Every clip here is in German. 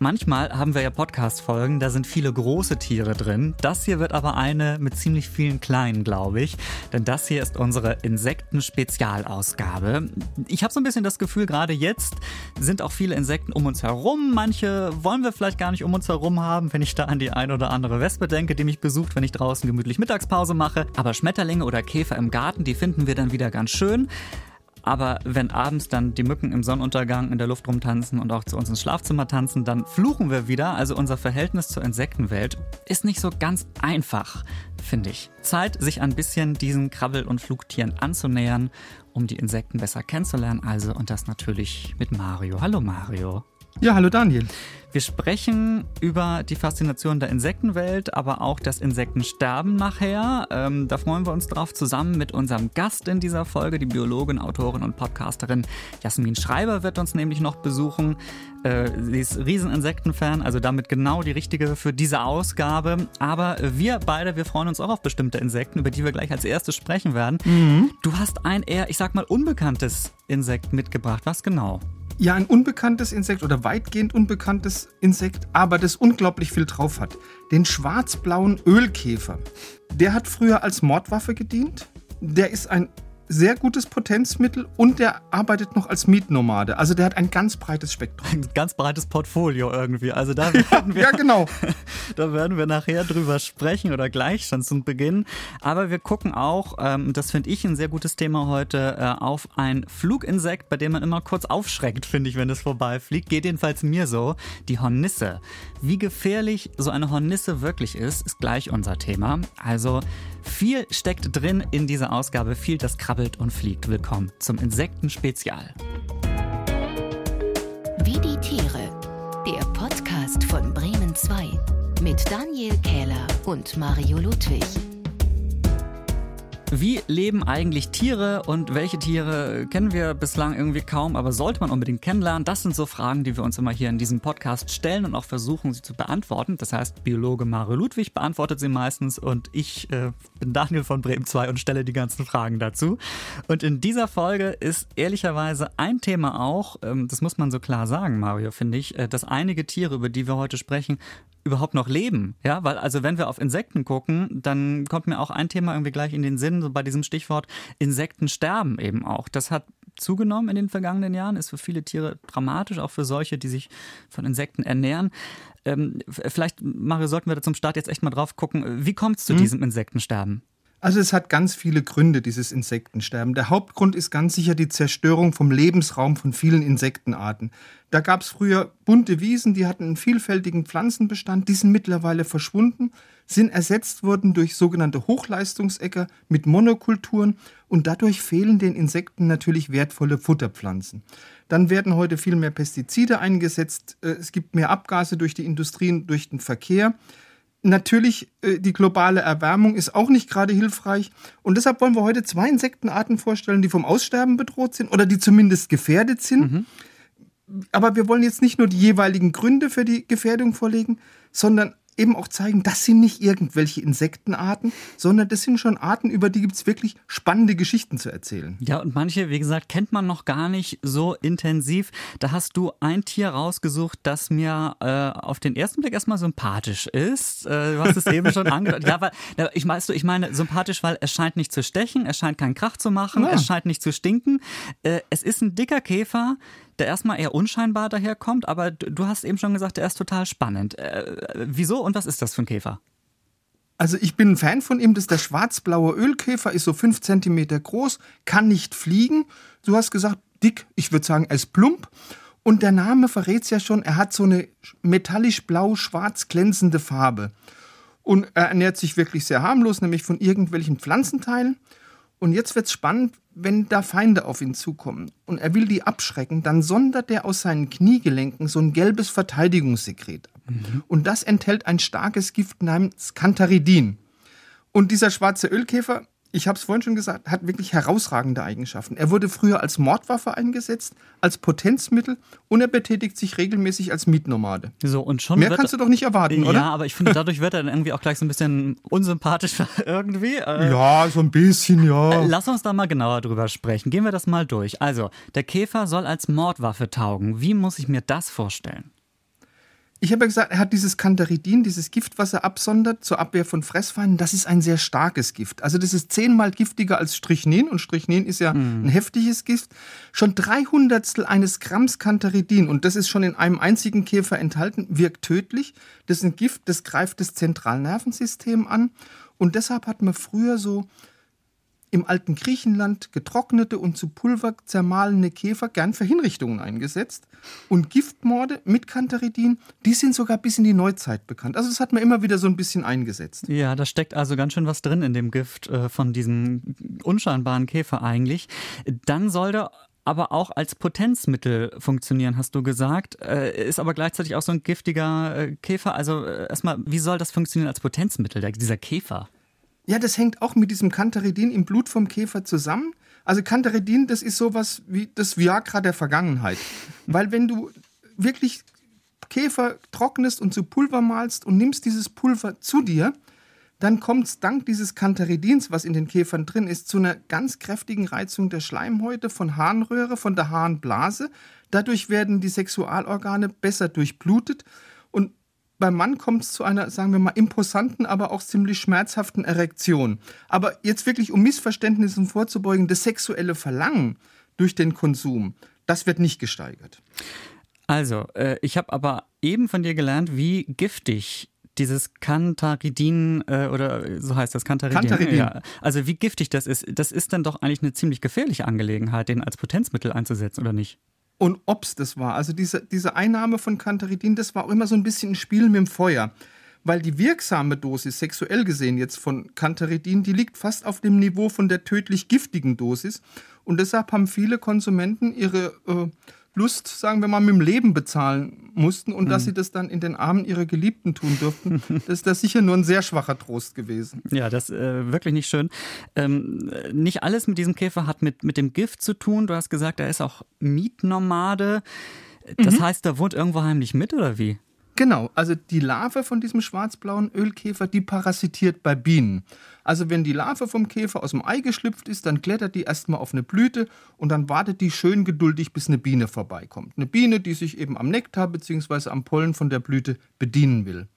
Manchmal haben wir ja Podcast-Folgen, da sind viele große Tiere drin. Das hier wird aber eine mit ziemlich vielen kleinen, glaube ich. Denn das hier ist unsere Insekten-Spezialausgabe. Ich habe so ein bisschen das Gefühl, gerade jetzt sind auch viele Insekten um uns herum. Manche wollen wir vielleicht gar nicht um uns herum haben, wenn ich da an die ein oder andere Wespe denke, die mich besucht, wenn ich draußen gemütlich Mittagspause mache. Aber Schmetterlinge oder Käfer im Garten, die finden wir dann wieder ganz schön. Aber wenn abends dann die Mücken im Sonnenuntergang in der Luft rumtanzen und auch zu uns ins Schlafzimmer tanzen, dann fluchen wir wieder. Also unser Verhältnis zur Insektenwelt ist nicht so ganz einfach, finde ich. Zeit, sich ein bisschen diesen Krabbel- und Flugtieren anzunähern, um die Insekten besser kennenzulernen. Also und das natürlich mit Mario. Hallo Mario. Ja, hallo Daniel. Wir sprechen über die Faszination der Insektenwelt, aber auch das Insektensterben nachher. Ähm, da freuen wir uns drauf, zusammen mit unserem Gast in dieser Folge, die Biologin, Autorin und Podcasterin Jasmin Schreiber wird uns nämlich noch besuchen. Äh, sie ist Rieseninsektenfan, also damit genau die richtige für diese Ausgabe. Aber wir beide, wir freuen uns auch auf bestimmte Insekten, über die wir gleich als erstes sprechen werden. Mhm. Du hast ein eher, ich sag mal, unbekanntes Insekt mitgebracht. Was genau? Ja, ein unbekanntes Insekt oder weitgehend unbekanntes Insekt, aber das unglaublich viel drauf hat. Den schwarzblauen Ölkäfer. Der hat früher als Mordwaffe gedient. Der ist ein sehr gutes Potenzmittel und der arbeitet noch als Mietnomade. Also der hat ein ganz breites Spektrum. Ein ganz breites Portfolio irgendwie. Also da werden wir, ja, genau. da werden wir nachher drüber sprechen oder gleich schon zum Beginn. Aber wir gucken auch, ähm, das finde ich ein sehr gutes Thema heute, äh, auf ein Fluginsekt, bei dem man immer kurz aufschreckt, finde ich, wenn es vorbeifliegt. Geht jedenfalls mir so. Die Hornisse. Wie gefährlich so eine Hornisse wirklich ist, ist gleich unser Thema. Also viel steckt drin in dieser Ausgabe, viel das krabbelt und fliegt. Willkommen zum Insekten-Spezial. Wie die Tiere. Der Podcast von Bremen 2 mit Daniel Kähler und Mario Ludwig. Wie leben eigentlich Tiere und welche Tiere kennen wir bislang irgendwie kaum, aber sollte man unbedingt kennenlernen? Das sind so Fragen, die wir uns immer hier in diesem Podcast stellen und auch versuchen, sie zu beantworten. Das heißt, Biologe Mario Ludwig beantwortet sie meistens und ich äh, bin Daniel von Bremen 2 und stelle die ganzen Fragen dazu. Und in dieser Folge ist ehrlicherweise ein Thema auch, ähm, das muss man so klar sagen, Mario, finde ich, äh, dass einige Tiere, über die wir heute sprechen, überhaupt noch leben. Ja, weil also wenn wir auf Insekten gucken, dann kommt mir auch ein Thema irgendwie gleich in den Sinn, so bei diesem Stichwort Insekten sterben eben auch. Das hat zugenommen in den vergangenen Jahren, ist für viele Tiere dramatisch, auch für solche, die sich von Insekten ernähren. Ähm, vielleicht, Mario, sollten wir da zum Start jetzt echt mal drauf gucken. Wie kommt es zu hm. diesem Insektensterben? Also es hat ganz viele Gründe, dieses Insektensterben. Der Hauptgrund ist ganz sicher die Zerstörung vom Lebensraum von vielen Insektenarten. Da gab es früher bunte Wiesen, die hatten einen vielfältigen Pflanzenbestand, die sind mittlerweile verschwunden, sind ersetzt worden durch sogenannte Hochleistungsäcker mit Monokulturen und dadurch fehlen den Insekten natürlich wertvolle Futterpflanzen. Dann werden heute viel mehr Pestizide eingesetzt, äh, es gibt mehr Abgase durch die Industrien, durch den Verkehr. Natürlich, äh, die globale Erwärmung ist auch nicht gerade hilfreich. Und deshalb wollen wir heute zwei Insektenarten vorstellen, die vom Aussterben bedroht sind oder die zumindest gefährdet sind. Mhm. Aber wir wollen jetzt nicht nur die jeweiligen Gründe für die Gefährdung vorlegen, sondern eben auch zeigen, das sind nicht irgendwelche Insektenarten, sondern das sind schon Arten, über die gibt es wirklich spannende Geschichten zu erzählen. Ja, und manche, wie gesagt, kennt man noch gar nicht so intensiv. Da hast du ein Tier rausgesucht, das mir äh, auf den ersten Blick erstmal sympathisch ist. Äh, du hast es eben schon angedeutet. Ja, weil, ich, weißt du, ich meine sympathisch, weil es scheint nicht zu stechen, es scheint keinen Krach zu machen, ja. es scheint nicht zu stinken. Äh, es ist ein dicker Käfer, der erstmal eher unscheinbar daherkommt, aber du hast eben schon gesagt, der ist total spannend. Äh, wieso und was ist das für ein Käfer? Also ich bin ein Fan von ihm, das ist der schwarzblaue Ölkäfer, ist so fünf Zentimeter groß, kann nicht fliegen. Du hast gesagt, dick, ich würde sagen, er ist plump. Und der Name verrät es ja schon, er hat so eine metallisch blau-schwarz glänzende Farbe. Und er ernährt sich wirklich sehr harmlos, nämlich von irgendwelchen Pflanzenteilen. Und jetzt wird es spannend, wenn da Feinde auf ihn zukommen und er will die abschrecken, dann sondert er aus seinen Kniegelenken so ein gelbes Verteidigungssekret ab. Mhm. Und das enthält ein starkes Gift namens Cantaridin. Und dieser schwarze Ölkäfer ich habe es vorhin schon gesagt, hat wirklich herausragende Eigenschaften. Er wurde früher als Mordwaffe eingesetzt, als Potenzmittel und er betätigt sich regelmäßig als Mietnomade. So, und schon Mehr kannst du doch nicht erwarten, ja, oder? Ja, aber ich finde, dadurch wird er dann irgendwie auch gleich so ein bisschen unsympathischer irgendwie. Äh, ja, so ein bisschen, ja. Äh, lass uns da mal genauer drüber sprechen. Gehen wir das mal durch. Also, der Käfer soll als Mordwaffe taugen. Wie muss ich mir das vorstellen? Ich habe ja gesagt, er hat dieses Cantaridin, dieses Gift, was er absondert zur Abwehr von Fressfeinden. Das ist ein sehr starkes Gift. Also das ist zehnmal giftiger als Strychnin und Strychnin ist ja mhm. ein heftiges Gift. Schon drei Hundertstel eines Gramms Cantaridin und das ist schon in einem einzigen Käfer enthalten, wirkt tödlich. Das ist ein Gift, das greift das Zentralnervensystem an und deshalb hat man früher so im alten Griechenland getrocknete und zu Pulver zermahlene Käfer gern für Hinrichtungen eingesetzt. Und Giftmorde mit Cantaridin, die sind sogar bis in die Neuzeit bekannt. Also das hat man immer wieder so ein bisschen eingesetzt. Ja, da steckt also ganz schön was drin in dem Gift äh, von diesem unscheinbaren Käfer eigentlich. Dann soll der aber auch als Potenzmittel funktionieren, hast du gesagt. Äh, ist aber gleichzeitig auch so ein giftiger äh, Käfer. Also erstmal, wie soll das funktionieren als Potenzmittel, dieser Käfer? Ja, das hängt auch mit diesem Cantaridin im Blut vom Käfer zusammen. Also Cantaridin, das ist sowas wie das Viagra der Vergangenheit. Weil wenn du wirklich Käfer trocknest und zu Pulver malst und nimmst dieses Pulver zu dir, dann kommt es dank dieses Cantaridins, was in den Käfern drin ist, zu einer ganz kräftigen Reizung der Schleimhäute, von Harnröhre, von der Harnblase. Dadurch werden die Sexualorgane besser durchblutet beim Mann kommt es zu einer, sagen wir mal, imposanten, aber auch ziemlich schmerzhaften Erektion. Aber jetzt wirklich, um Missverständnissen vorzubeugen, das sexuelle Verlangen durch den Konsum, das wird nicht gesteigert. Also, äh, ich habe aber eben von dir gelernt, wie giftig dieses Cantaridin äh, oder so heißt das Cantaridin. Cantaridin. Ja. Also wie giftig das ist, das ist dann doch eigentlich eine ziemlich gefährliche Angelegenheit, den als Potenzmittel einzusetzen, oder nicht? Und ob es das war. Also diese, diese Einnahme von Cantaridin, das war auch immer so ein bisschen ein Spiel mit dem Feuer. Weil die wirksame Dosis, sexuell gesehen jetzt von Cantaridin, die liegt fast auf dem Niveau von der tödlich giftigen Dosis. Und deshalb haben viele Konsumenten ihre äh, Lust, sagen wir mal, mit dem Leben bezahlen mussten und mhm. dass sie das dann in den Armen ihrer Geliebten tun durften, das ist das sicher nur ein sehr schwacher Trost gewesen. Ja, das ist äh, wirklich nicht schön. Ähm, nicht alles mit diesem Käfer hat mit, mit dem Gift zu tun. Du hast gesagt, er ist auch Mietnomade. Das mhm. heißt, er wohnt irgendwo heimlich mit oder wie? Genau, also die Larve von diesem schwarzblauen Ölkäfer, die parasitiert bei Bienen. Also wenn die Larve vom Käfer aus dem Ei geschlüpft ist, dann klettert die erstmal auf eine Blüte und dann wartet die schön geduldig, bis eine Biene vorbeikommt. Eine Biene, die sich eben am Nektar bzw. am Pollen von der Blüte bedienen will.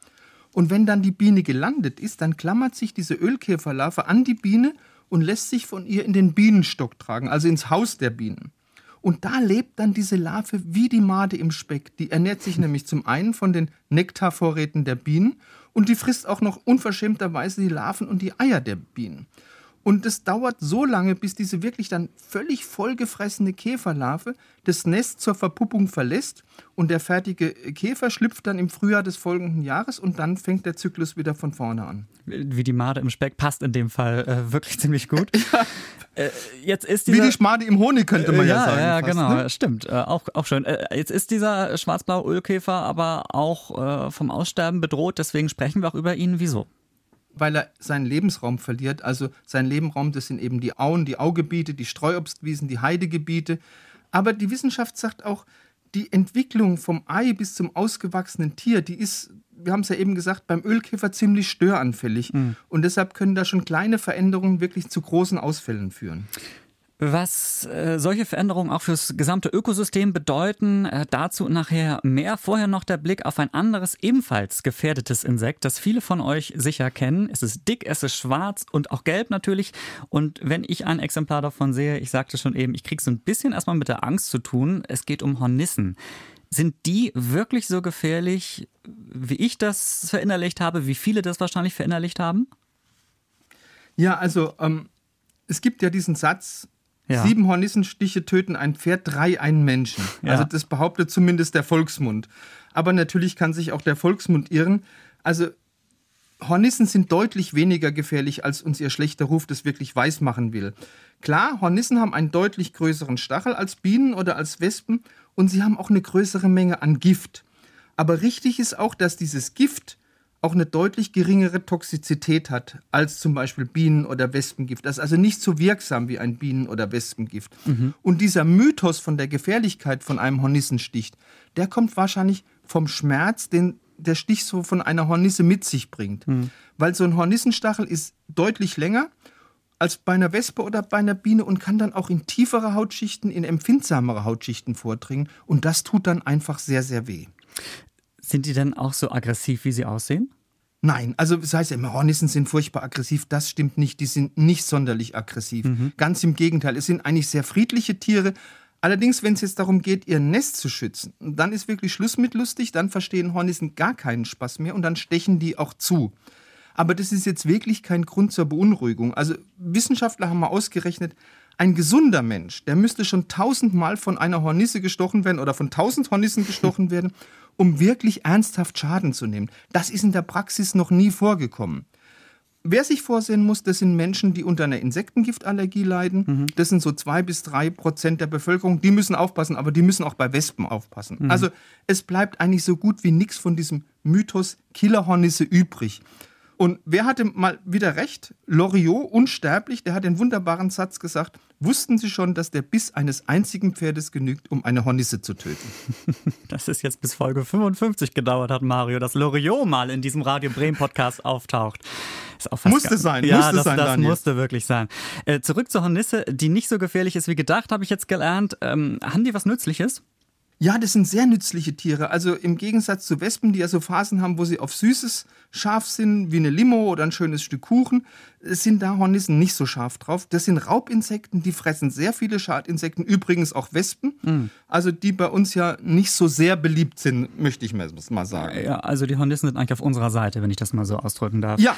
Und wenn dann die Biene gelandet ist, dann klammert sich diese Ölkäferlarve an die Biene und lässt sich von ihr in den Bienenstock tragen, also ins Haus der Bienen. Und da lebt dann diese Larve wie die Made im Speck. Die ernährt sich nämlich zum einen von den Nektarvorräten der Bienen und die frisst auch noch unverschämterweise die Larven und die Eier der Bienen. Und es dauert so lange, bis diese wirklich dann völlig vollgefressene Käferlarve das Nest zur Verpuppung verlässt und der fertige Käfer schlüpft dann im Frühjahr des folgenden Jahres und dann fängt der Zyklus wieder von vorne an. Wie die Made im Speck passt in dem Fall äh, wirklich ziemlich gut. ja. Äh, jetzt ist dieser, Wie die Schmade im Honig könnte man äh, ja, ja, sagen. Ja, fast, genau, ne? stimmt. Äh, auch, auch schön. Äh, jetzt ist dieser schwarzblaue Ölkäfer aber auch vom Aussterben bedroht, deswegen sprechen wir auch über ihn. Wieso? Weil er seinen Lebensraum verliert. Also sein Lebensraum, das sind eben die Auen, die Augebiete, die Streuobstwiesen, die Heidegebiete. Aber die Wissenschaft sagt auch, die Entwicklung vom Ei bis zum ausgewachsenen Tier, die ist, wir haben es ja eben gesagt, beim Ölkäfer ziemlich störanfällig. Mhm. Und deshalb können da schon kleine Veränderungen wirklich zu großen Ausfällen führen. Was äh, solche Veränderungen auch fürs gesamte Ökosystem bedeuten, äh, dazu nachher mehr. Vorher noch der Blick auf ein anderes, ebenfalls gefährdetes Insekt, das viele von euch sicher kennen. Es ist dick, es ist schwarz und auch gelb natürlich. Und wenn ich ein Exemplar davon sehe, ich sagte schon eben, ich kriege so ein bisschen erstmal mit der Angst zu tun. Es geht um Hornissen. Sind die wirklich so gefährlich, wie ich das verinnerlicht habe, wie viele das wahrscheinlich verinnerlicht haben? Ja, also ähm, es gibt ja diesen Satz, ja. Sieben Hornissenstiche töten ein Pferd, drei einen Menschen. Ja. Also das behauptet zumindest der Volksmund. Aber natürlich kann sich auch der Volksmund irren. Also Hornissen sind deutlich weniger gefährlich, als uns ihr schlechter Ruf das wirklich weismachen will. Klar, Hornissen haben einen deutlich größeren Stachel als Bienen oder als Wespen und sie haben auch eine größere Menge an Gift. Aber richtig ist auch, dass dieses Gift auch eine deutlich geringere Toxizität hat als zum Beispiel Bienen- oder Wespengift. Das ist also nicht so wirksam wie ein Bienen- oder Wespengift. Mhm. Und dieser Mythos von der Gefährlichkeit von einem Hornissenstich, der kommt wahrscheinlich vom Schmerz, den der Stich so von einer Hornisse mit sich bringt. Mhm. Weil so ein Hornissenstachel ist deutlich länger als bei einer Wespe oder bei einer Biene und kann dann auch in tiefere Hautschichten, in empfindsamere Hautschichten vordringen. Und das tut dann einfach sehr, sehr weh. Sind die denn auch so aggressiv, wie sie aussehen? Nein, also das heißt ja immer, Hornissen sind furchtbar aggressiv. Das stimmt nicht. Die sind nicht sonderlich aggressiv. Mhm. Ganz im Gegenteil. Es sind eigentlich sehr friedliche Tiere. Allerdings, wenn es jetzt darum geht, ihr Nest zu schützen, dann ist wirklich Schluss mit lustig. Dann verstehen Hornissen gar keinen Spaß mehr und dann stechen die auch zu. Aber das ist jetzt wirklich kein Grund zur Beunruhigung. Also Wissenschaftler haben mal ausgerechnet, ein gesunder Mensch, der müsste schon tausendmal von einer Hornisse gestochen werden oder von tausend Hornissen gestochen werden, um wirklich ernsthaft Schaden zu nehmen. Das ist in der Praxis noch nie vorgekommen. Wer sich vorsehen muss, das sind Menschen, die unter einer Insektengiftallergie leiden. Mhm. Das sind so zwei bis drei Prozent der Bevölkerung. Die müssen aufpassen, aber die müssen auch bei Wespen aufpassen. Mhm. Also es bleibt eigentlich so gut wie nichts von diesem Mythos Killerhornisse übrig. Und wer hatte mal wieder recht? Loriot, unsterblich, der hat den wunderbaren Satz gesagt, wussten Sie schon, dass der Biss eines einzigen Pferdes genügt, um eine Hornisse zu töten? Das ist jetzt bis Folge 55 gedauert hat, Mario, dass Loriot mal in diesem Radio Bremen Podcast auftaucht. musste sein, ja, musste das, sein, das Daniel. musste wirklich sein. Äh, zurück zur Hornisse, die nicht so gefährlich ist wie gedacht, habe ich jetzt gelernt. Ähm, haben die was Nützliches? Ja, das sind sehr nützliche Tiere. Also im Gegensatz zu Wespen, die ja so Phasen haben, wo sie auf Süßes scharf sind, wie eine Limo oder ein schönes Stück Kuchen, sind da Hornissen nicht so scharf drauf. Das sind Raubinsekten, die fressen sehr viele Schadinsekten, übrigens auch Wespen. Mhm. Also die bei uns ja nicht so sehr beliebt sind, möchte ich mal sagen. Ja, also die Hornissen sind eigentlich auf unserer Seite, wenn ich das mal so ausdrücken darf. Ja.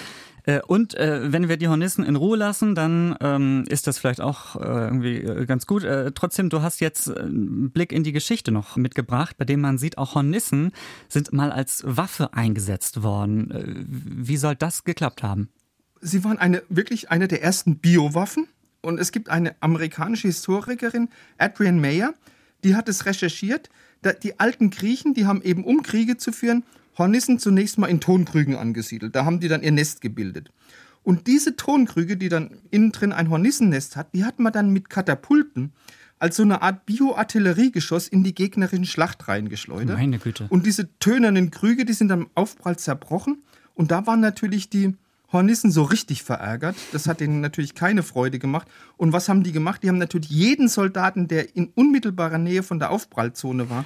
Äh, und äh, wenn wir die Hornissen in Ruhe lassen, dann ähm, ist das vielleicht auch äh, irgendwie äh, ganz gut. Äh, trotzdem, du hast jetzt einen Blick in die Geschichte noch mitgebracht, bei dem man sieht, auch Hornissen sind mal als Waffe eingesetzt worden. Äh, wie soll das geklappt haben? Sie waren eine, wirklich eine der ersten Biowaffen. Und es gibt eine amerikanische Historikerin, Adrienne Mayer, die hat es recherchiert. Die alten Griechen, die haben eben, um Kriege zu führen, Hornissen zunächst mal in Tonkrügen angesiedelt. Da haben die dann ihr Nest gebildet. Und diese Tonkrüge, die dann innen drin ein Hornissennest hat, die hat man dann mit Katapulten als so eine Art Bioartilleriegeschoss in die gegnerischen Schlachtreihen geschleudert. Meine Güte. Und diese tönernen Krüge, die sind dann im Aufprall zerbrochen. Und da waren natürlich die Hornissen so richtig verärgert. Das hat ihnen natürlich keine Freude gemacht. Und was haben die gemacht? Die haben natürlich jeden Soldaten, der in unmittelbarer Nähe von der Aufprallzone war,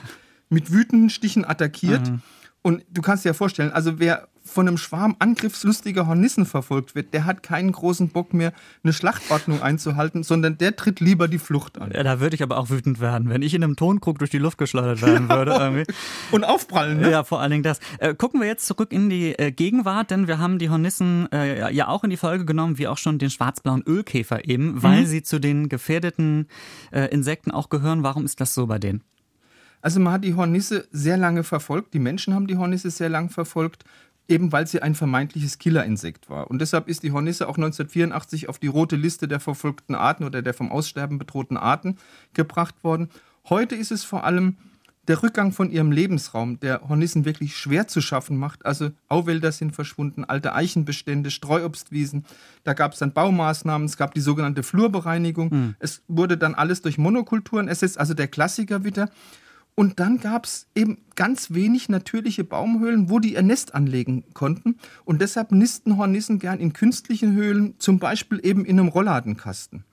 mit wütenden Stichen attackiert. Mhm. Und du kannst dir ja vorstellen, also wer von einem Schwarm angriffslustiger Hornissen verfolgt wird, der hat keinen großen Bock mehr, eine Schlachtordnung einzuhalten, sondern der tritt lieber die Flucht an. Ja, da würde ich aber auch wütend werden, wenn ich in einem Tonkrug durch die Luft geschleudert werden würde. Irgendwie. Und aufprallen, ne? Ja, vor allen Dingen das. Äh, gucken wir jetzt zurück in die äh, Gegenwart, denn wir haben die Hornissen äh, ja auch in die Folge genommen, wie auch schon den schwarzblauen Ölkäfer eben, weil mhm. sie zu den gefährdeten äh, Insekten auch gehören. Warum ist das so bei denen? Also man hat die Hornisse sehr lange verfolgt, die Menschen haben die Hornisse sehr lange verfolgt, eben weil sie ein vermeintliches Killerinsekt war. Und deshalb ist die Hornisse auch 1984 auf die rote Liste der verfolgten Arten oder der vom Aussterben bedrohten Arten gebracht worden. Heute ist es vor allem der Rückgang von ihrem Lebensraum, der Hornissen wirklich schwer zu schaffen macht. Also Auwälder sind verschwunden, alte Eichenbestände, Streuobstwiesen. Da gab es dann Baumaßnahmen, es gab die sogenannte Flurbereinigung. Mhm. Es wurde dann alles durch Monokulturen ersetzt, also der Klassiker wieder. Und dann gab es eben ganz wenig natürliche Baumhöhlen, wo die ihr Nest anlegen konnten. Und deshalb nisten Hornissen gern in künstlichen Höhlen, zum Beispiel eben in einem Rollladenkasten.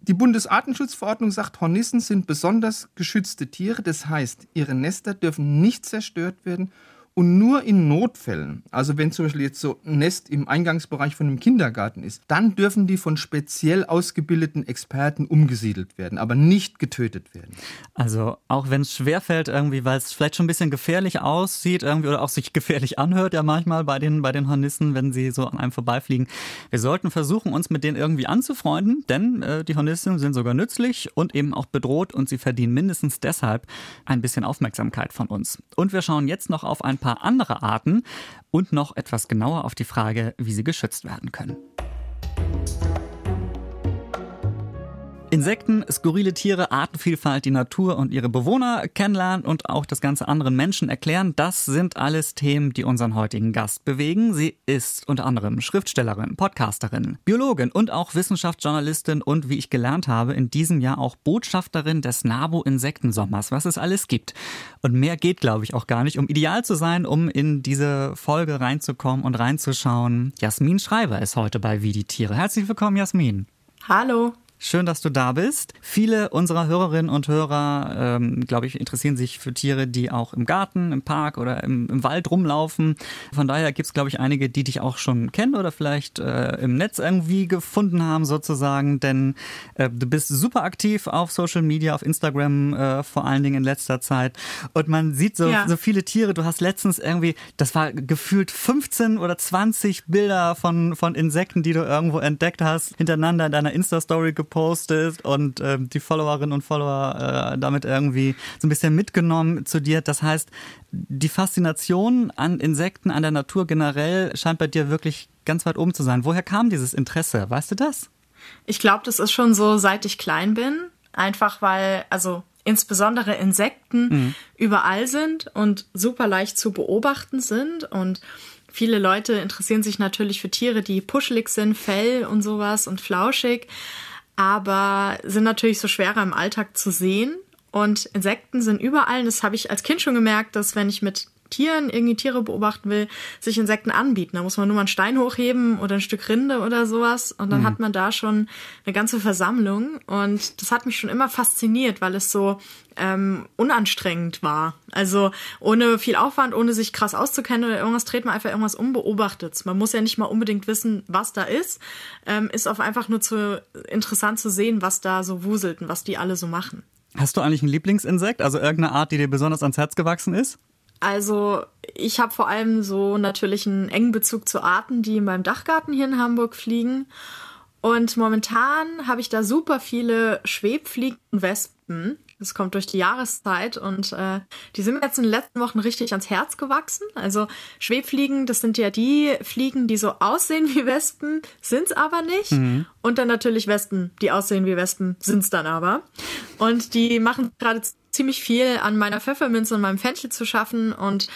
Die Bundesartenschutzverordnung sagt, Hornissen sind besonders geschützte Tiere. Das heißt, ihre Nester dürfen nicht zerstört werden und nur in Notfällen, also wenn zum Beispiel jetzt so ein Nest im Eingangsbereich von einem Kindergarten ist, dann dürfen die von speziell ausgebildeten Experten umgesiedelt werden, aber nicht getötet werden. Also auch wenn es schwerfällt irgendwie, weil es vielleicht schon ein bisschen gefährlich aussieht irgendwie oder auch sich gefährlich anhört ja manchmal bei den, bei den Hornissen, wenn sie so an einem vorbeifliegen. Wir sollten versuchen, uns mit denen irgendwie anzufreunden, denn äh, die Hornissen sind sogar nützlich und eben auch bedroht und sie verdienen mindestens deshalb ein bisschen Aufmerksamkeit von uns. Und wir schauen jetzt noch auf ein paar paar andere Arten und noch etwas genauer auf die Frage, wie sie geschützt werden können. Insekten, skurrile Tiere, Artenvielfalt, die Natur und ihre Bewohner kennenlernen und auch das ganze anderen Menschen erklären, das sind alles Themen, die unseren heutigen Gast bewegen. Sie ist unter anderem Schriftstellerin, Podcasterin, Biologin und auch Wissenschaftsjournalistin und wie ich gelernt habe, in diesem Jahr auch Botschafterin des NABU Insektensommers, was es alles gibt. Und mehr geht, glaube ich, auch gar nicht, um ideal zu sein, um in diese Folge reinzukommen und reinzuschauen. Jasmin Schreiber ist heute bei Wie die Tiere. Herzlich willkommen, Jasmin. Hallo. Schön, dass du da bist. Viele unserer Hörerinnen und Hörer, ähm, glaube ich, interessieren sich für Tiere, die auch im Garten, im Park oder im, im Wald rumlaufen. Von daher gibt es, glaube ich, einige, die dich auch schon kennen oder vielleicht äh, im Netz irgendwie gefunden haben, sozusagen. Denn äh, du bist super aktiv auf Social Media, auf Instagram äh, vor allen Dingen in letzter Zeit. Und man sieht so, ja. so viele Tiere. Du hast letztens irgendwie, das war gefühlt 15 oder 20 Bilder von, von Insekten, die du irgendwo entdeckt hast, hintereinander in deiner Insta-Story gepostet gepostet und äh, die Followerinnen und Follower äh, damit irgendwie so ein bisschen mitgenommen zu dir. Das heißt, die Faszination an Insekten, an der Natur generell scheint bei dir wirklich ganz weit oben zu sein. Woher kam dieses Interesse? Weißt du das? Ich glaube, das ist schon so, seit ich klein bin. Einfach weil, also insbesondere Insekten mhm. überall sind und super leicht zu beobachten sind und Viele Leute interessieren sich natürlich für Tiere, die puschelig sind, Fell und sowas und flauschig aber sind natürlich so schwerer im Alltag zu sehen. Und Insekten sind überall. Das habe ich als Kind schon gemerkt, dass wenn ich mit Tieren irgendwie Tiere beobachten will, sich Insekten anbieten. Da muss man nur mal einen Stein hochheben oder ein Stück Rinde oder sowas und dann mhm. hat man da schon eine ganze Versammlung und das hat mich schon immer fasziniert, weil es so ähm, unanstrengend war. Also ohne viel Aufwand, ohne sich krass auszukennen oder irgendwas, dreht man einfach irgendwas unbeobachtet. Man muss ja nicht mal unbedingt wissen, was da ist. Ähm, ist auch einfach nur zu interessant zu sehen, was da so wuselt und was die alle so machen. Hast du eigentlich ein Lieblingsinsekt, also irgendeine Art, die dir besonders ans Herz gewachsen ist? Also ich habe vor allem so natürlich einen engen Bezug zu Arten, die in meinem Dachgarten hier in Hamburg fliegen. Und momentan habe ich da super viele Schwebfliegen und Wespen. Das kommt durch die Jahreszeit und äh, die sind mir jetzt in den letzten Wochen richtig ans Herz gewachsen. Also Schwebfliegen, das sind ja die Fliegen, die so aussehen wie Wespen, sind's aber nicht. Mhm. Und dann natürlich Wespen, die aussehen wie Wespen, sind's dann aber. Und die machen gerade ziemlich viel an meiner Pfefferminze und meinem Fenchel zu schaffen und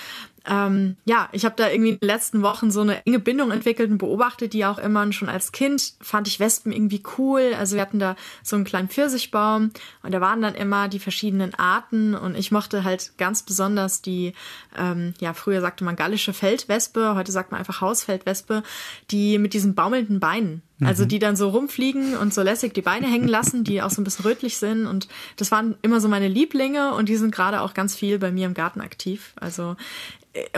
ähm, ja, ich habe da irgendwie in den letzten Wochen so eine enge Bindung entwickelt und beobachtet die auch immer. Und schon als Kind fand ich Wespen irgendwie cool. Also wir hatten da so einen kleinen Pfirsichbaum und da waren dann immer die verschiedenen Arten. Und ich mochte halt ganz besonders die, ähm, ja, früher sagte man gallische Feldwespe, heute sagt man einfach Hausfeldwespe, die mit diesen baumelnden Beinen. Also mhm. die dann so rumfliegen und so lässig die Beine hängen lassen, die auch so ein bisschen rötlich sind. Und das waren immer so meine Lieblinge und die sind gerade auch ganz viel bei mir im Garten aktiv. Also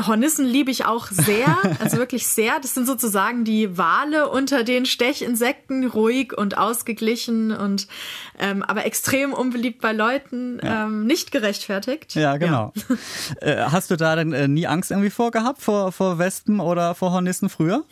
Hornissen liebe ich auch sehr, also wirklich sehr. Das sind sozusagen die Wale unter den Stechinsekten, ruhig und ausgeglichen und ähm, aber extrem unbeliebt bei Leuten, ja. ähm, nicht gerechtfertigt. Ja, genau. Ja. Äh, hast du da denn äh, nie Angst irgendwie vorgehabt vor, vor Wespen oder vor Hornissen früher?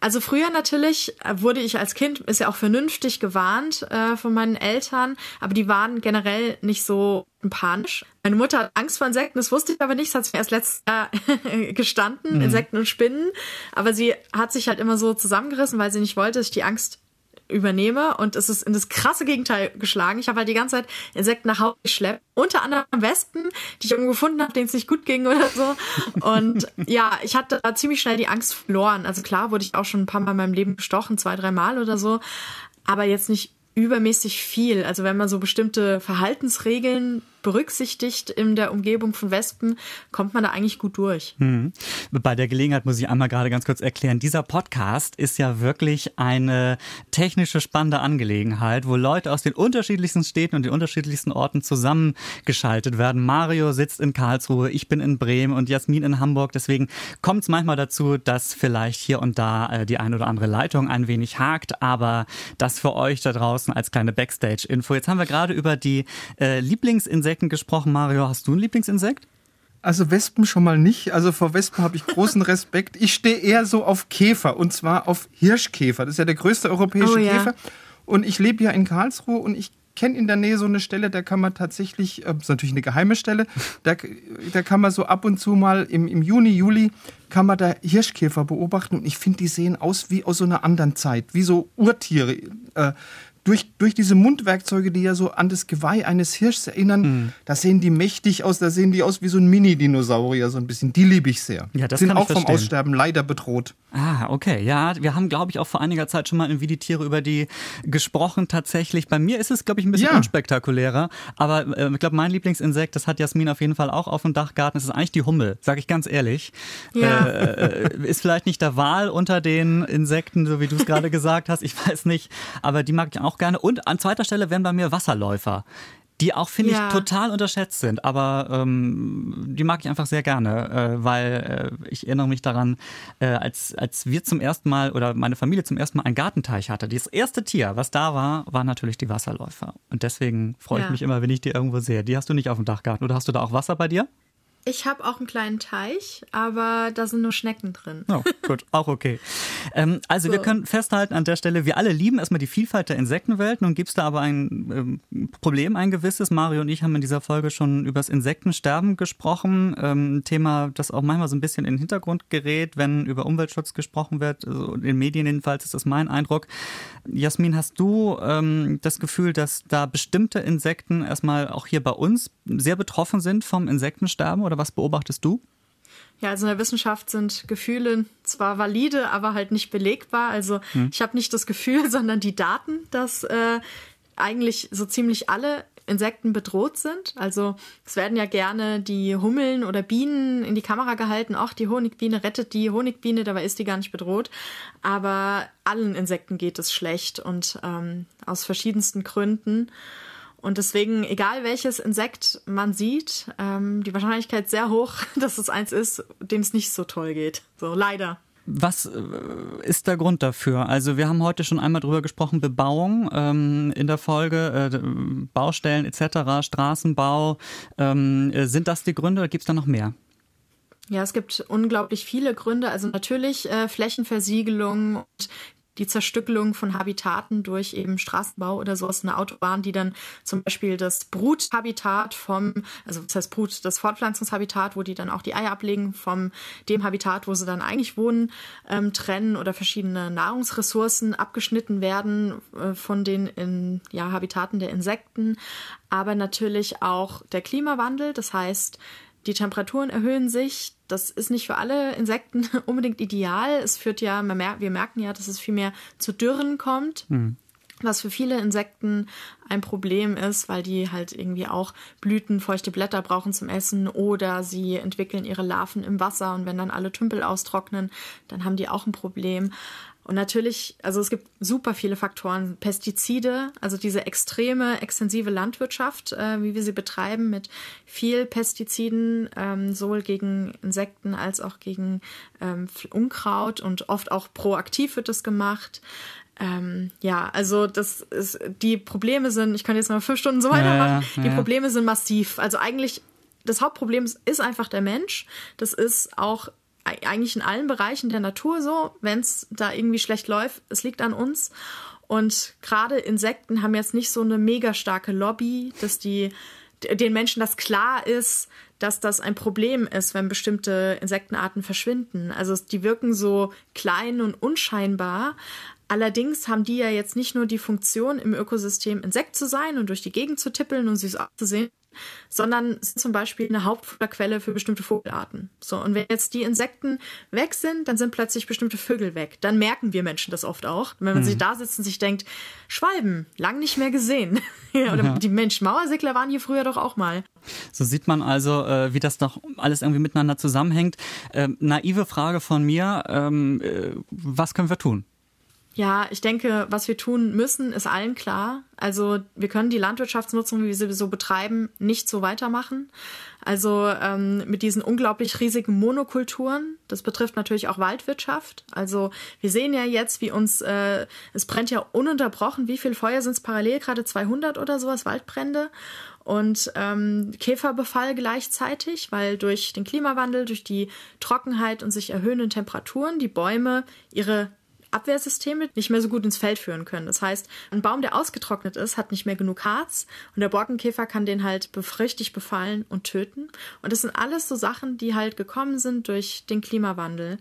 Also früher natürlich äh, wurde ich als Kind, ist ja auch vernünftig gewarnt äh, von meinen Eltern, aber die waren generell nicht so panisch. Meine Mutter hat Angst vor Insekten, das wusste ich aber nicht, das hat sie mir erst letztes Jahr gestanden, mhm. Insekten und Spinnen. Aber sie hat sich halt immer so zusammengerissen, weil sie nicht wollte, dass ich die Angst übernehme und es ist in das krasse Gegenteil geschlagen. Ich habe halt die ganze Zeit Insekten nach Hause geschleppt, unter anderem Wespen, die ich irgendwo gefunden habe, denen es nicht gut ging oder so. Und ja, ich hatte da ziemlich schnell die Angst verloren. Also klar wurde ich auch schon ein paar Mal in meinem Leben gestochen, zwei, drei Mal oder so, aber jetzt nicht übermäßig viel. Also wenn man so bestimmte Verhaltensregeln berücksichtigt in der Umgebung von Wespen, kommt man da eigentlich gut durch. Hm. Bei der Gelegenheit muss ich einmal gerade ganz kurz erklären, dieser Podcast ist ja wirklich eine technische spannende Angelegenheit, wo Leute aus den unterschiedlichsten Städten und den unterschiedlichsten Orten zusammengeschaltet werden. Mario sitzt in Karlsruhe, ich bin in Bremen und Jasmin in Hamburg. Deswegen kommt es manchmal dazu, dass vielleicht hier und da äh, die ein oder andere Leitung ein wenig hakt, aber das für euch da draußen als kleine Backstage-Info. Jetzt haben wir gerade über die äh, Lieblingsinseln Insekten gesprochen. Mario, hast du ein Lieblingsinsekt? Also Wespen schon mal nicht. Also vor Wespen habe ich großen Respekt. Ich stehe eher so auf Käfer und zwar auf Hirschkäfer. Das ist ja der größte europäische oh, ja. Käfer. Und ich lebe ja in Karlsruhe und ich kenne in der Nähe so eine Stelle, da kann man tatsächlich, äh, das ist natürlich eine geheime Stelle, da, da kann man so ab und zu mal im, im Juni, Juli, kann man da Hirschkäfer beobachten und ich finde, die sehen aus wie aus so einer anderen Zeit, wie so Urtiere. Äh, durch, durch diese Mundwerkzeuge, die ja so an das Geweih eines Hirschs erinnern, mhm. da sehen die mächtig aus, da sehen die aus wie so ein Mini-Dinosaurier, so ein bisschen. Die liebe ich sehr. Ja, das Sind kann auch vom Aussterben leider bedroht. Ah, okay. Ja, wir haben, glaube ich, auch vor einiger Zeit schon mal in Wie die Tiere über die gesprochen. Tatsächlich. Bei mir ist es, glaube ich, ein bisschen ja. unspektakulärer. Aber äh, ich glaube, mein Lieblingsinsekt, das hat Jasmin auf jeden Fall auch auf dem Dachgarten, das ist eigentlich die Hummel, sage ich ganz ehrlich. Ja. Äh, äh, ist vielleicht nicht der Wal unter den Insekten, so wie du es gerade gesagt hast. Ich weiß nicht. Aber die mag ich auch auch gerne. Und an zweiter Stelle wären bei mir Wasserläufer die auch, finde ja. ich, total unterschätzt sind. Aber ähm, die mag ich einfach sehr gerne, äh, weil äh, ich erinnere mich daran, äh, als, als wir zum ersten Mal oder meine Familie zum ersten Mal einen Gartenteich hatte. Das erste Tier, was da war, waren natürlich die Wasserläufer. Und deswegen freue ich ja. mich immer, wenn ich die irgendwo sehe. Die hast du nicht auf dem Dachgarten oder hast du da auch Wasser bei dir? Ich habe auch einen kleinen Teich, aber da sind nur Schnecken drin. Oh, gut, auch okay. Ähm, also so. wir können festhalten an der Stelle, wir alle lieben erstmal die Vielfalt der Insektenwelt. Nun gibt es da aber ein ähm, Problem, ein gewisses. Mario und ich haben in dieser Folge schon über das Insektensterben gesprochen. Ähm, Thema, das auch manchmal so ein bisschen in den Hintergrund gerät, wenn über Umweltschutz gesprochen wird. Also in Medien jedenfalls ist das mein Eindruck. Jasmin, hast du ähm, das Gefühl, dass da bestimmte Insekten erstmal auch hier bei uns sehr betroffen sind vom Insektensterben oder was beobachtest du? Ja, also in der Wissenschaft sind Gefühle zwar valide, aber halt nicht belegbar. Also hm. ich habe nicht das Gefühl, sondern die Daten, dass äh, eigentlich so ziemlich alle Insekten bedroht sind. Also es werden ja gerne die Hummeln oder Bienen in die Kamera gehalten. Auch die Honigbiene rettet die Honigbiene, dabei ist die gar nicht bedroht. Aber allen Insekten geht es schlecht und ähm, aus verschiedensten Gründen. Und deswegen, egal welches Insekt man sieht, ähm, die Wahrscheinlichkeit sehr hoch, dass es eins ist, dem es nicht so toll geht. So, leider. Was äh, ist der Grund dafür? Also wir haben heute schon einmal drüber gesprochen, Bebauung ähm, in der Folge, äh, Baustellen etc., Straßenbau. Ähm, äh, sind das die Gründe oder gibt es da noch mehr? Ja, es gibt unglaublich viele Gründe. Also natürlich äh, Flächenversiegelung und die Zerstückelung von Habitaten durch eben Straßenbau oder sowas, eine Autobahn, die dann zum Beispiel das Bruthabitat vom, also das heißt Brut, das Fortpflanzungshabitat, wo die dann auch die Eier ablegen, vom dem Habitat, wo sie dann eigentlich wohnen, ähm, trennen oder verschiedene Nahrungsressourcen abgeschnitten werden äh, von den in, ja, Habitaten der Insekten, aber natürlich auch der Klimawandel, das heißt, die Temperaturen erhöhen sich. Das ist nicht für alle Insekten unbedingt ideal. Es führt ja, mer wir merken ja, dass es viel mehr zu Dürren kommt. Mhm. Was für viele Insekten ein Problem ist, weil die halt irgendwie auch Blüten, feuchte Blätter brauchen zum Essen oder sie entwickeln ihre Larven im Wasser und wenn dann alle Tümpel austrocknen, dann haben die auch ein Problem. Und natürlich, also es gibt super viele Faktoren. Pestizide, also diese extreme, extensive Landwirtschaft, äh, wie wir sie betreiben, mit viel Pestiziden, ähm, sowohl gegen Insekten als auch gegen ähm, Unkraut und oft auch proaktiv wird das gemacht. Ähm, ja, also das ist, die Probleme sind, ich kann jetzt noch fünf Stunden so weitermachen, ja, ja, ja. die Probleme sind massiv. Also eigentlich, das Hauptproblem ist einfach der Mensch. Das ist auch eigentlich in allen Bereichen der Natur so, wenn es da irgendwie schlecht läuft, es liegt an uns. Und gerade Insekten haben jetzt nicht so eine mega starke Lobby, dass die den Menschen das klar ist, dass das ein Problem ist, wenn bestimmte Insektenarten verschwinden. Also die wirken so klein und unscheinbar. Allerdings haben die ja jetzt nicht nur die Funktion, im Ökosystem Insekt zu sein und durch die Gegend zu tippeln und süß auszusehen, sondern sind zum Beispiel eine Hauptfutterquelle für bestimmte Vogelarten. So, und wenn jetzt die Insekten weg sind, dann sind plötzlich bestimmte Vögel weg. Dann merken wir Menschen das oft auch. wenn man mhm. sich da sitzt und sich denkt, Schwalben, lang nicht mehr gesehen. Oder ja. die Mensch, Mauersegler waren hier früher doch auch mal. So sieht man also, äh, wie das doch alles irgendwie miteinander zusammenhängt. Ähm, naive Frage von mir, ähm, äh, was können wir tun? Ja, ich denke, was wir tun müssen, ist allen klar. Also wir können die Landwirtschaftsnutzung, wie wir sie so betreiben, nicht so weitermachen. Also ähm, mit diesen unglaublich riesigen Monokulturen. Das betrifft natürlich auch Waldwirtschaft. Also wir sehen ja jetzt, wie uns, äh, es brennt ja ununterbrochen. Wie viel Feuer sind es parallel? Gerade 200 oder sowas Waldbrände und ähm, Käferbefall gleichzeitig, weil durch den Klimawandel, durch die Trockenheit und sich erhöhenden Temperaturen die Bäume ihre Abwehrsysteme nicht mehr so gut ins Feld führen können. Das heißt, ein Baum, der ausgetrocknet ist, hat nicht mehr genug Harz und der Borkenkäfer kann den halt richtig befallen und töten. Und das sind alles so Sachen, die halt gekommen sind durch den Klimawandel.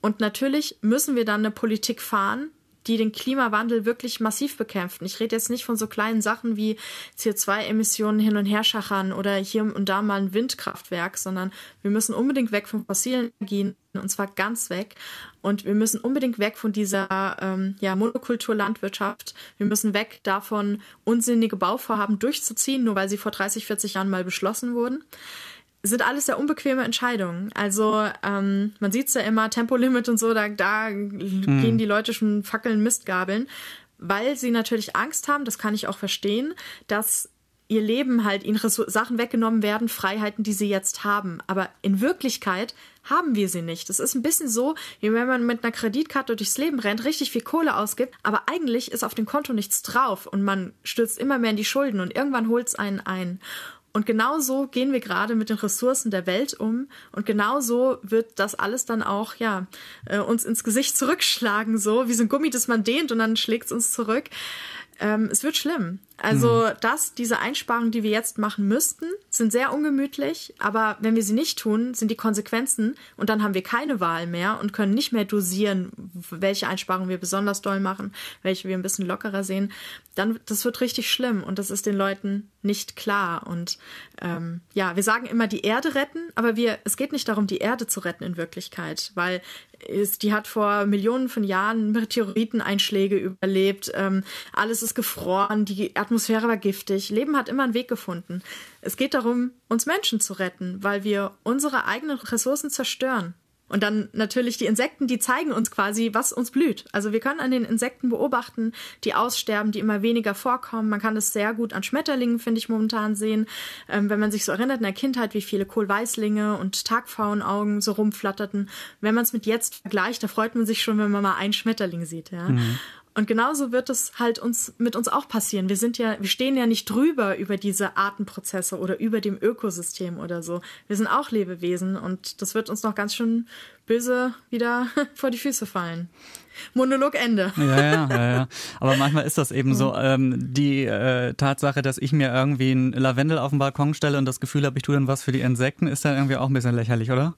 Und natürlich müssen wir dann eine Politik fahren, die den Klimawandel wirklich massiv bekämpfen. Ich rede jetzt nicht von so kleinen Sachen wie CO2-Emissionen hin und her schachern oder hier und da mal ein Windkraftwerk, sondern wir müssen unbedingt weg von fossilen Energien und zwar ganz weg. Und wir müssen unbedingt weg von dieser ähm, ja, Monokulturlandwirtschaft. Wir müssen weg davon, unsinnige Bauvorhaben durchzuziehen, nur weil sie vor 30, 40 Jahren mal beschlossen wurden sind alles sehr unbequeme Entscheidungen. Also ähm, man sieht es ja immer, Tempolimit und so, da, da mhm. gehen die Leute schon Fackeln Mistgabeln. weil sie natürlich Angst haben, das kann ich auch verstehen, dass ihr Leben halt ihnen Sachen weggenommen werden, Freiheiten, die sie jetzt haben. Aber in Wirklichkeit haben wir sie nicht. Das ist ein bisschen so, wie wenn man mit einer Kreditkarte durchs Leben rennt, richtig viel Kohle ausgibt, aber eigentlich ist auf dem Konto nichts drauf und man stürzt immer mehr in die Schulden und irgendwann holt es einen ein. Und genauso gehen wir gerade mit den Ressourcen der Welt um. Und genauso wird das alles dann auch, ja, äh, uns ins Gesicht zurückschlagen, so wie so ein Gummi, das man dehnt und dann schlägt es uns zurück. Ähm, es wird schlimm. Also mhm. das, diese Einsparungen, die wir jetzt machen müssten, sind sehr ungemütlich, aber wenn wir sie nicht tun, sind die Konsequenzen und dann haben wir keine Wahl mehr und können nicht mehr dosieren, welche Einsparungen wir besonders doll machen, welche wir ein bisschen lockerer sehen. Dann, das wird richtig schlimm und das ist den Leuten nicht klar. Und ähm, ja, wir sagen immer die Erde retten, aber wir, es geht nicht darum, die Erde zu retten in Wirklichkeit, weil ist, die hat vor Millionen von Jahren Meteoriteneinschläge überlebt, ähm, alles ist gefroren, die Atmosphäre war giftig. Leben hat immer einen Weg gefunden. Es geht darum, uns Menschen zu retten, weil wir unsere eigenen Ressourcen zerstören. Und dann natürlich die Insekten, die zeigen uns quasi, was uns blüht. Also wir können an den Insekten beobachten, die aussterben, die immer weniger vorkommen. Man kann das sehr gut an Schmetterlingen, finde ich, momentan sehen. Ähm, wenn man sich so erinnert in der Kindheit, wie viele Kohlweißlinge und Tagpfauenaugen so rumflatterten. Wenn man es mit jetzt vergleicht, da freut man sich schon, wenn man mal einen Schmetterling sieht. Ja? Mhm. Und genauso wird es halt uns mit uns auch passieren. Wir sind ja, wir stehen ja nicht drüber über diese Artenprozesse oder über dem Ökosystem oder so. Wir sind auch Lebewesen und das wird uns noch ganz schön böse wieder vor die Füße fallen. Monolog Ende. Ja, ja, ja, ja. Aber manchmal ist das eben so. Ähm, die äh, Tatsache, dass ich mir irgendwie ein Lavendel auf den Balkon stelle und das Gefühl habe, ich tue dann was für die Insekten, ist dann irgendwie auch ein bisschen lächerlich, oder?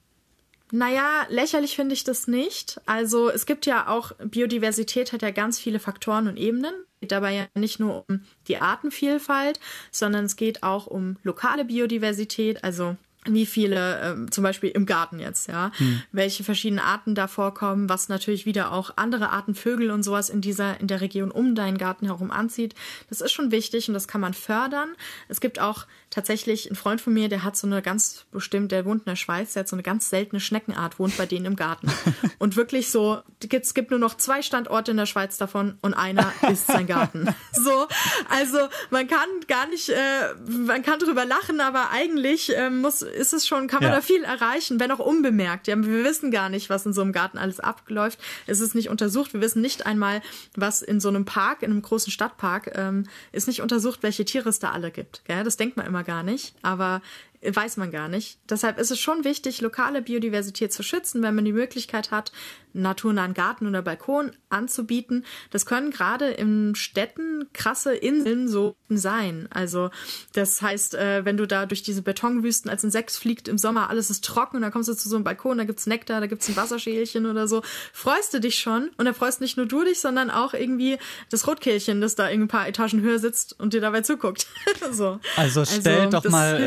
Naja, lächerlich finde ich das nicht. Also es gibt ja auch, Biodiversität hat ja ganz viele Faktoren und Ebenen. Es geht dabei ja nicht nur um die Artenvielfalt, sondern es geht auch um lokale Biodiversität, also wie viele, äh, zum Beispiel im Garten jetzt, ja, hm. welche verschiedenen Arten da vorkommen, was natürlich wieder auch andere Arten Vögel und sowas in dieser, in der Region um deinen Garten herum anzieht. Das ist schon wichtig und das kann man fördern. Es gibt auch tatsächlich einen Freund von mir, der hat so eine ganz bestimmt, der wohnt in der Schweiz, der hat so eine ganz seltene Schneckenart, wohnt bei denen im Garten. und wirklich so, es gibt nur noch zwei Standorte in der Schweiz davon und einer ist sein Garten. so, also man kann gar nicht, äh, man kann drüber lachen, aber eigentlich äh, muss ist es schon, kann man ja. da viel erreichen, wenn auch unbemerkt. Ja, wir wissen gar nicht, was in so einem Garten alles abläuft. Es ist nicht untersucht. Wir wissen nicht einmal, was in so einem Park, in einem großen Stadtpark, ähm, ist nicht untersucht, welche Tiere es da alle gibt. Gell? Das denkt man immer gar nicht. Aber weiß man gar nicht. Deshalb ist es schon wichtig, lokale Biodiversität zu schützen, wenn man die Möglichkeit hat, naturnahen Garten oder Balkon anzubieten. Das können gerade in Städten krasse Inseln so sein. Also das heißt, äh, wenn du da durch diese Betonwüsten als Insekt fliegt im Sommer, alles ist trocken und dann kommst du zu so einem Balkon, da gibt's Nektar, da gibt's ein Wasserschälchen oder so, freust du dich schon und da freust nicht nur du dich, sondern auch irgendwie das Rotkehlchen, das da ein paar Etagen höher sitzt und dir dabei zuguckt. so. Also stell also, doch mal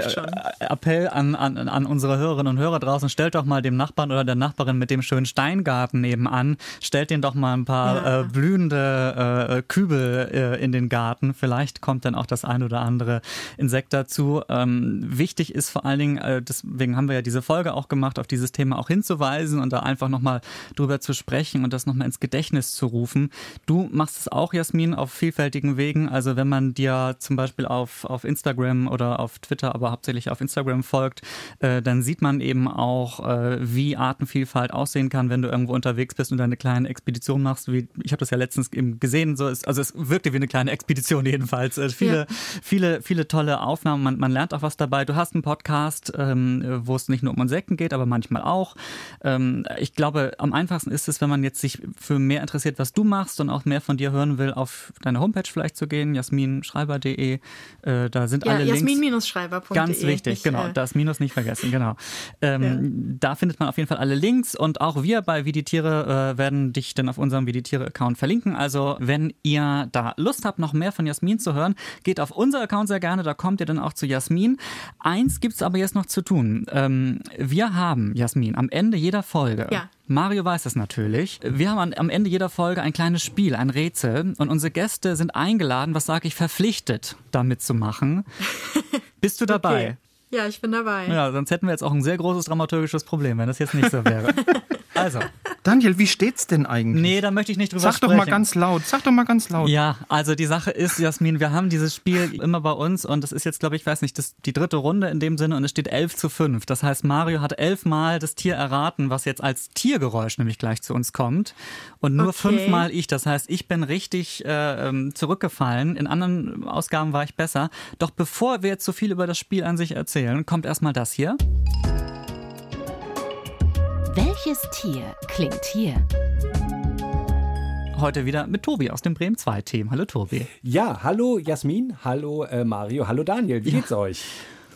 äh, Appell an, an, an unsere Hörerinnen und Hörer draußen, stellt doch mal dem Nachbarn oder der Nachbarin mit dem schönen Steingarten nebenan, stellt den doch mal ein paar ja. äh, blühende äh, Kübel äh, in den Garten. Vielleicht kommt dann auch das ein oder andere Insekt dazu. Ähm, wichtig ist vor allen Dingen, äh, deswegen haben wir ja diese Folge auch gemacht, auf dieses Thema auch hinzuweisen und da einfach nochmal drüber zu sprechen und das nochmal ins Gedächtnis zu rufen. Du machst es auch, Jasmin, auf vielfältigen Wegen. Also wenn man dir zum Beispiel auf, auf Instagram oder auf Twitter, aber hauptsächlich auf Instagram folgt, äh, dann sieht man eben auch, äh, wie Artenvielfalt aussehen kann, wenn du irgendwo unterwegs bist und eine kleine Expedition machst. Wie, ich habe das ja letztens eben gesehen, so ist, also es wirkte wie eine kleine Expedition jedenfalls. Äh, viele, ja. viele, viele tolle Aufnahmen. Man, man lernt auch was dabei. Du hast einen Podcast, ähm, wo es nicht nur um Insekten geht, aber manchmal auch. Ähm, ich glaube, am einfachsten ist es, wenn man jetzt sich für mehr interessiert, was du machst und auch mehr von dir hören will, auf deine Homepage vielleicht zu gehen, jasminschreiber.de. Äh, da sind ja, alle Links. Jasmin-schreiber.de. Ganz wichtig, genau. Das Minus nicht vergessen, genau. Ähm, ja. Da findet man auf jeden Fall alle Links und auch wir bei die Tiere äh, werden dich dann auf unserem Wie die Tiere-Account verlinken. Also, wenn ihr da Lust habt, noch mehr von Jasmin zu hören, geht auf unser Account sehr gerne, da kommt ihr dann auch zu Jasmin. Eins gibt es aber jetzt noch zu tun. Ähm, wir haben, Jasmin, am Ende jeder Folge ja. Mario weiß es natürlich. Wir haben am Ende jeder Folge ein kleines Spiel, ein Rätsel und unsere Gäste sind eingeladen, was sage ich, verpflichtet, damit zu machen. Bist du dabei? Okay. Ja, ich bin dabei. Ja, sonst hätten wir jetzt auch ein sehr großes dramaturgisches Problem, wenn das jetzt nicht so wäre. also, Daniel, wie steht's denn eigentlich? Nee, da möchte ich nicht drüber Sag sprechen. doch mal ganz laut. Sag doch mal ganz laut. Ja, also die Sache ist, Jasmin, wir haben dieses Spiel immer bei uns und es ist jetzt, glaube ich, weiß nicht, das, die dritte Runde in dem Sinne und es steht 11 zu 5. Das heißt, Mario hat elfmal das Tier erraten, was jetzt als Tiergeräusch nämlich gleich zu uns kommt und nur Okay. fünfmal ich. Das heißt, ich bin richtig äh, ähm, zurückgefallen. In anderen Ausgaben war ich besser. Doch bevor wir jetzt so viel über das Spiel an sich erzählen, kommt erstmal das hier. Welches Tier klingt hier? Heute wieder mit Tobi aus dem Bremen 2 Team. Hallo Tobi. Ja, hallo Jasmin, hallo äh, Mario, hallo Daniel, wie geht's euch?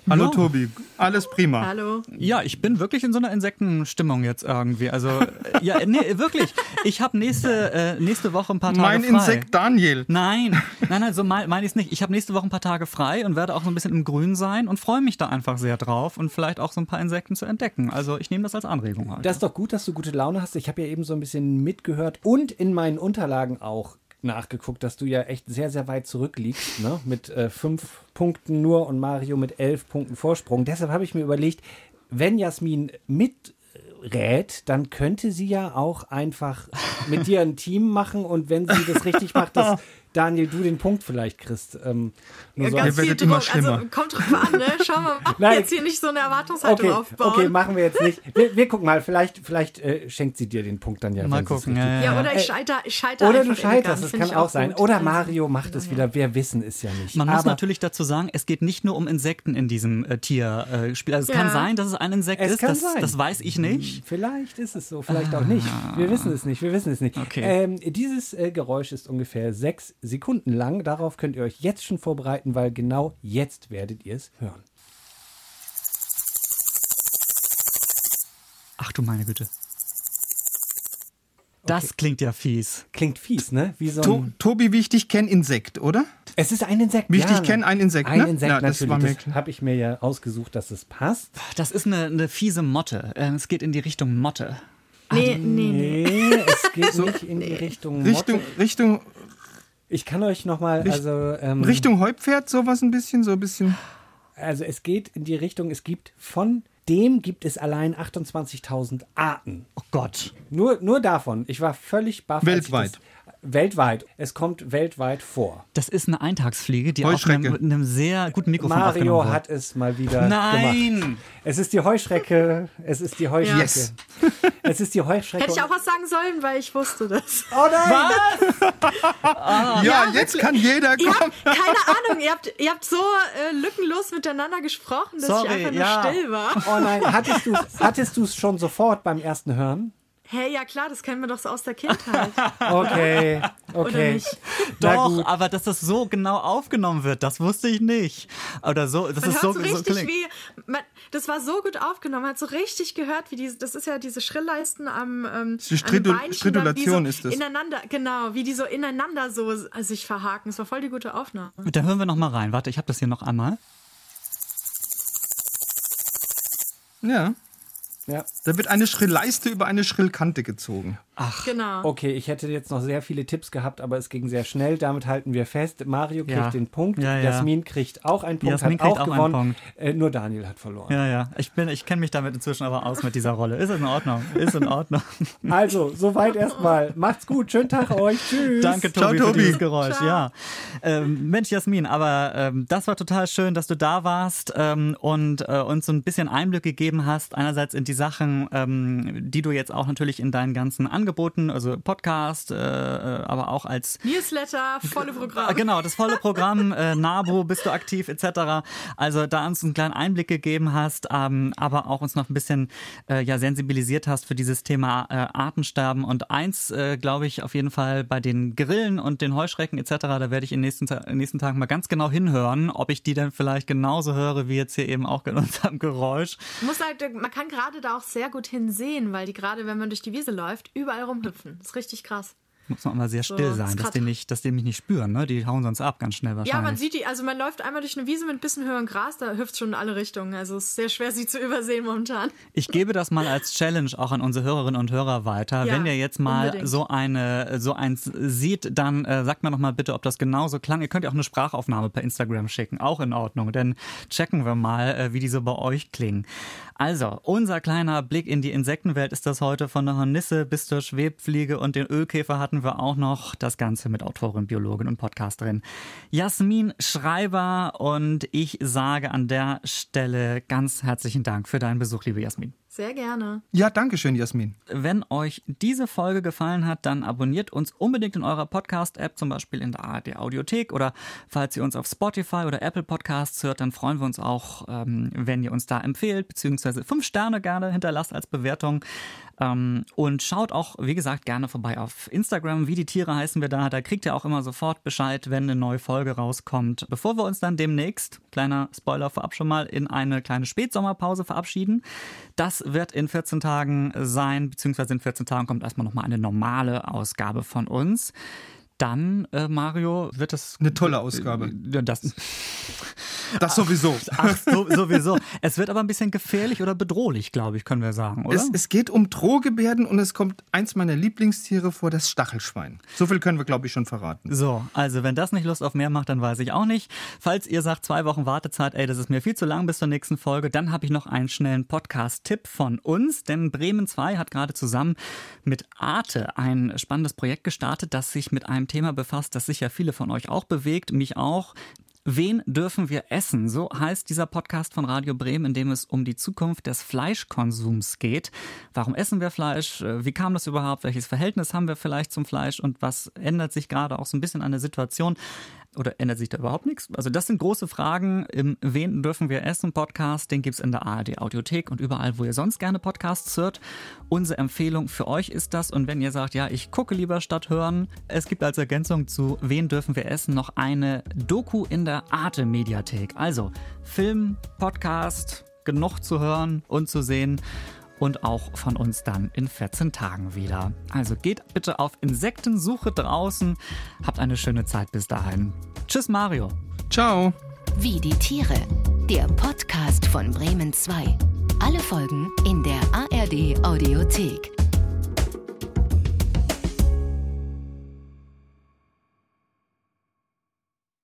Hallo Ja. Tobi, alles prima. Hallo. Ja, ich bin wirklich in so einer Insektenstimmung jetzt irgendwie. Also, äh, ja, nee, wirklich. Ich habe nächste, äh, nächste Woche ein paar Tage Mein frei. Insekt Daniel. Nein, nein, nein, so meine mein ich es nicht. Ich habe nächste Woche ein paar Tage frei und werde auch so ein bisschen im Grün sein und freue mich da einfach sehr drauf und vielleicht auch so ein paar Insekten zu entdecken. Also ich nehme das als Anregung halt. Das ist doch gut, dass du gute Laune hast. Ich habe ja eben so ein bisschen mitgehört und in meinen Unterlagen auch nachgeguckt, dass du ja echt sehr, sehr weit zurückliegst, ne? mit äh, fünf Punkten nur und Mario mit elf Punkten Vorsprung. Deshalb habe ich mir überlegt, wenn Jasmin miträt, dann könnte sie ja auch einfach mit dir ein Team machen und wenn sie das richtig macht, dass Daniel, du den Punkt vielleicht kriegst. Ähm, nur so Ganz viel Druck. Also schlimmer. kommt drauf an, ne? Schauen wir mal. Nein. Jetzt hier nicht so eine Erwartungshaltung Okay, aufbauen. okay, machen wir jetzt nicht. Wir, wir gucken mal, vielleicht, vielleicht äh, schenkt sie dir den Punkt dann ja. Mal gucken. Ja, ja. ja, oder ich Äh, scheiter, ich scheiter Oder du scheiterst, das kann auch sein. gut. Oder Mario macht es wieder, wir wissen es ja nicht. Man muss Aber natürlich dazu sagen, es geht nicht nur um Insekten in diesem äh, Tierspiel. also es Ja. kann sein, dass es ein Insekt Es ist, kann das, sein. das weiß ich nicht. Vielleicht ist es so, vielleicht auch nicht. Wir wissen es nicht, wir wissen es nicht. Okay. Ähm, dieses äh, Geräusch ist ungefähr sechs Sekunden lang. Darauf könnt ihr euch jetzt schon vorbereiten, weil genau jetzt werdet ihr es hören. Ach du meine Güte. Das klingt ja fies. Klingt fies, ne? Wie so To ein Tobi, wie ich dich kenne, Insekt, oder? es ist ein Insekt. Wie ich ja. dich kenne, ein Insekt, Ein ne? Insekt, Ja, das natürlich. Das klar. habe ich mir ja ausgesucht, dass es passt. Das ist eine, eine fiese Motte. Ähm, Es geht in die Richtung Motte. Nee, nee, nee. Nee, es geht nicht in die Richtung Richtung, Motte. Richtung, Ich kann euch nochmal, Richt- also, ähm, Richtung Heupferd, sowas ein bisschen, so ein bisschen. also es geht in die Richtung, es gibt von dem gibt es allein 28.000 Arten. Oh Gott. Nur, nur davon. Ich war völlig baff. als ich Weltweit. Das, weltweit. Es kommt weltweit vor. Das ist eine Eintagsfliege, die Heuschrecke. einem, mit einem sehr guten Mikrofon aufgenommen Mario wurde. hat es mal wieder Nein! gemacht. Es ist die Heuschrecke. Es ist die Heuschrecke. Yes. Es ist die Heuschrecke. Hätte ich auch was sagen sollen, weil ich wusste das. oh nein! ja, jetzt kann jeder Ihr kommen. habt, keine Ahnung, ihr habt, ihr habt so äh, lückenlos miteinander gesprochen, dass Sorry, ich einfach nur ja. still war. Oh nein, hattest du hattest du es schon sofort beim ersten Hören? Hey, ja klar, das kennen wir doch so aus der Kindheit. Okay, okay. Doch, gut. aber dass das so genau aufgenommen wird, das wusste ich nicht. Oder so, dass Man es hört so, so so richtig klingt. wie, man, das war so gut aufgenommen, man hat so richtig gehört, wie diese, das ist ja diese Schrillleisten am, ähm, Die an Stridu- den Beinchen, Stridulation wie so ist das. Ineinander, genau, wie die so ineinander so sich verhaken. Das war voll die gute Aufnahme. Da hören wir noch mal rein. Warte, ich habe das hier noch einmal. Ja. Ja. Da wird eine Schrilleiste über eine Schrillkante gezogen. Genau. Okay, ich hätte jetzt noch sehr viele Tipps gehabt, aber es ging sehr schnell. Damit halten wir fest. Mario kriegt Ja. den Punkt. Ja, ja. Jasmin kriegt auch einen Punkt, Jasmin hat auch auch gewonnen. Punkt. Äh, nur Daniel hat verloren. Ja, ja. Ich bin, ich kenne mich damit inzwischen aber aus mit dieser Rolle. Ist in Ordnung. Ist in Ordnung. Also, soweit erstmal. Macht's gut. Schönen Tag euch. Tschüss. Danke, Ciao, Tobi, für Tobi. dieses Geräusch. Ciao. Ja. Ähm, Mensch, Jasmin, aber ähm, das war total schön, dass du da warst ähm, und äh, uns so ein bisschen Einblick gegeben hast. Einerseits in die Sachen, ähm, die du jetzt auch natürlich in deinen ganzen Angeboten, also Podcast, äh, äh, aber auch als Newsletter, volle Programm. Genau, das volle Programm, äh, NABU, bist du aktiv etc. Also da uns einen kleinen Einblick gegeben hast, ähm, aber auch uns noch ein bisschen äh, ja, sensibilisiert hast für dieses Thema äh, Artensterben. Und eins, äh, glaube ich, auf jeden Fall bei den Grillen und den Heuschrecken etc., da werde ich in den nächsten, in den nächsten Tagen mal ganz genau hinhören, ob ich die dann vielleicht genauso höre, wie jetzt hier eben auch in unserem Geräusch. Muss halt, man kann gerade da auch sehr gut hinsehen, weil die gerade, wenn man durch die Wiese läuft, überall rumhüpfen. Das ist richtig krass. Muss man mal sehr still So, sein, dass die, nicht, dass die mich nicht spüren. Ne? Die hauen sonst ab ganz schnell wahrscheinlich. Ja, man sieht die, also man läuft einmal durch eine Wiese mit ein bisschen höherem Gras, da hüpft schon in alle Richtungen. Also es ist sehr schwer, sie zu übersehen momentan. Ich gebe das mal als Challenge auch an unsere Hörerinnen und Hörer weiter. Ja, Wenn ihr jetzt mal unbedingt. so eine so eins sieht, dann äh, sagt mir noch mal bitte, ob das genauso klang. Ihr könnt ja auch eine Sprachaufnahme per Instagram schicken, auch in Ordnung. Denn checken wir mal, äh, wie die so bei euch klingen. Also, unser kleiner Blick in die Insektenwelt ist das heute von der Hornisse bis zur Schwebfliege und den Ölkäfer hatten wir auch noch. Das Ganze mit Autorin, Biologin und Podcasterin Jasmin Schreiber. Und ich sage an der Stelle ganz herzlichen Dank für deinen Besuch, liebe Jasmin. Sehr gerne. Ja, danke schön, Jasmin. Wenn euch diese Folge gefallen hat, dann abonniert uns unbedingt in eurer Podcast-App, zum Beispiel in der ARD Audiothek oder falls ihr uns auf Spotify oder Apple Podcasts hört, dann freuen wir uns auch, ähm, wenn ihr uns da empfehlt, beziehungsweise fünf Sterne gerne hinterlasst als Bewertung. Ähm, und schaut auch, wie gesagt, gerne vorbei auf Instagram. Wie die Tiere heißen wir da. Da kriegt ihr auch immer sofort Bescheid, wenn eine neue Folge rauskommt. Bevor wir uns dann demnächst, kleiner Spoiler vorab schon mal, in eine kleine Spätsommerpause verabschieden. Das wird in 14 Tagen sein, beziehungsweise in 14 Tagen kommt erstmal nochmal eine normale Ausgabe von uns. Dann, äh, Mario, wird es. Eine tolle Ausgabe. Ja, Das, Das sowieso. ach, so, sowieso. Es wird aber ein bisschen gefährlich oder bedrohlich, glaube ich, können wir sagen, oder? Es, es geht um Drohgebärden und es kommt eins meiner Lieblingstiere vor, das Stachelschwein. So viel können wir, glaube ich, schon verraten. So, also wenn das nicht Lust auf mehr macht, dann weiß ich auch nicht. Falls ihr sagt, zwei Wochen Wartezeit, ey, das ist mir viel zu lang bis zur nächsten Folge, dann habe ich noch einen schnellen Podcast-Tipp von uns, denn Bremen 2 hat gerade zusammen mit Arte ein spannendes Projekt gestartet, das sich mit einem Thema befasst, das sicher viele von euch auch bewegt, mich auch. Wen dürfen wir essen? So heißt dieser Podcast von Radio Bremen, in dem es um die Zukunft des Fleischkonsums geht. Warum essen wir Fleisch? Äh, Wie kam das überhaupt? Welches Verhältnis haben wir vielleicht zum Fleisch? Und was ändert sich gerade auch so ein bisschen an der Situation? Oder ändert sich da überhaupt nichts? Also das sind große Fragen im Wen dürfen wir essen Podcast. Den gibt's in der ARD Audiothek und überall, wo ihr sonst gerne Podcasts hört. Unsere Empfehlung für euch ist das. Und wenn ihr sagt, ja, ich gucke lieber statt hören, es gibt als Ergänzung zu Wen dürfen wir essen noch eine Doku in der Arte Mediathek. Also Film, Podcast, genug zu hören und zu sehen und auch von uns dann in 14 Tagen wieder. Also geht bitte auf Insektensuche draußen. Habt eine schöne Zeit bis dahin. Tschüss Mario. Ciao. Wie die Tiere. Der Podcast von Bremen 2. Alle Folgen in der ARD Audiothek.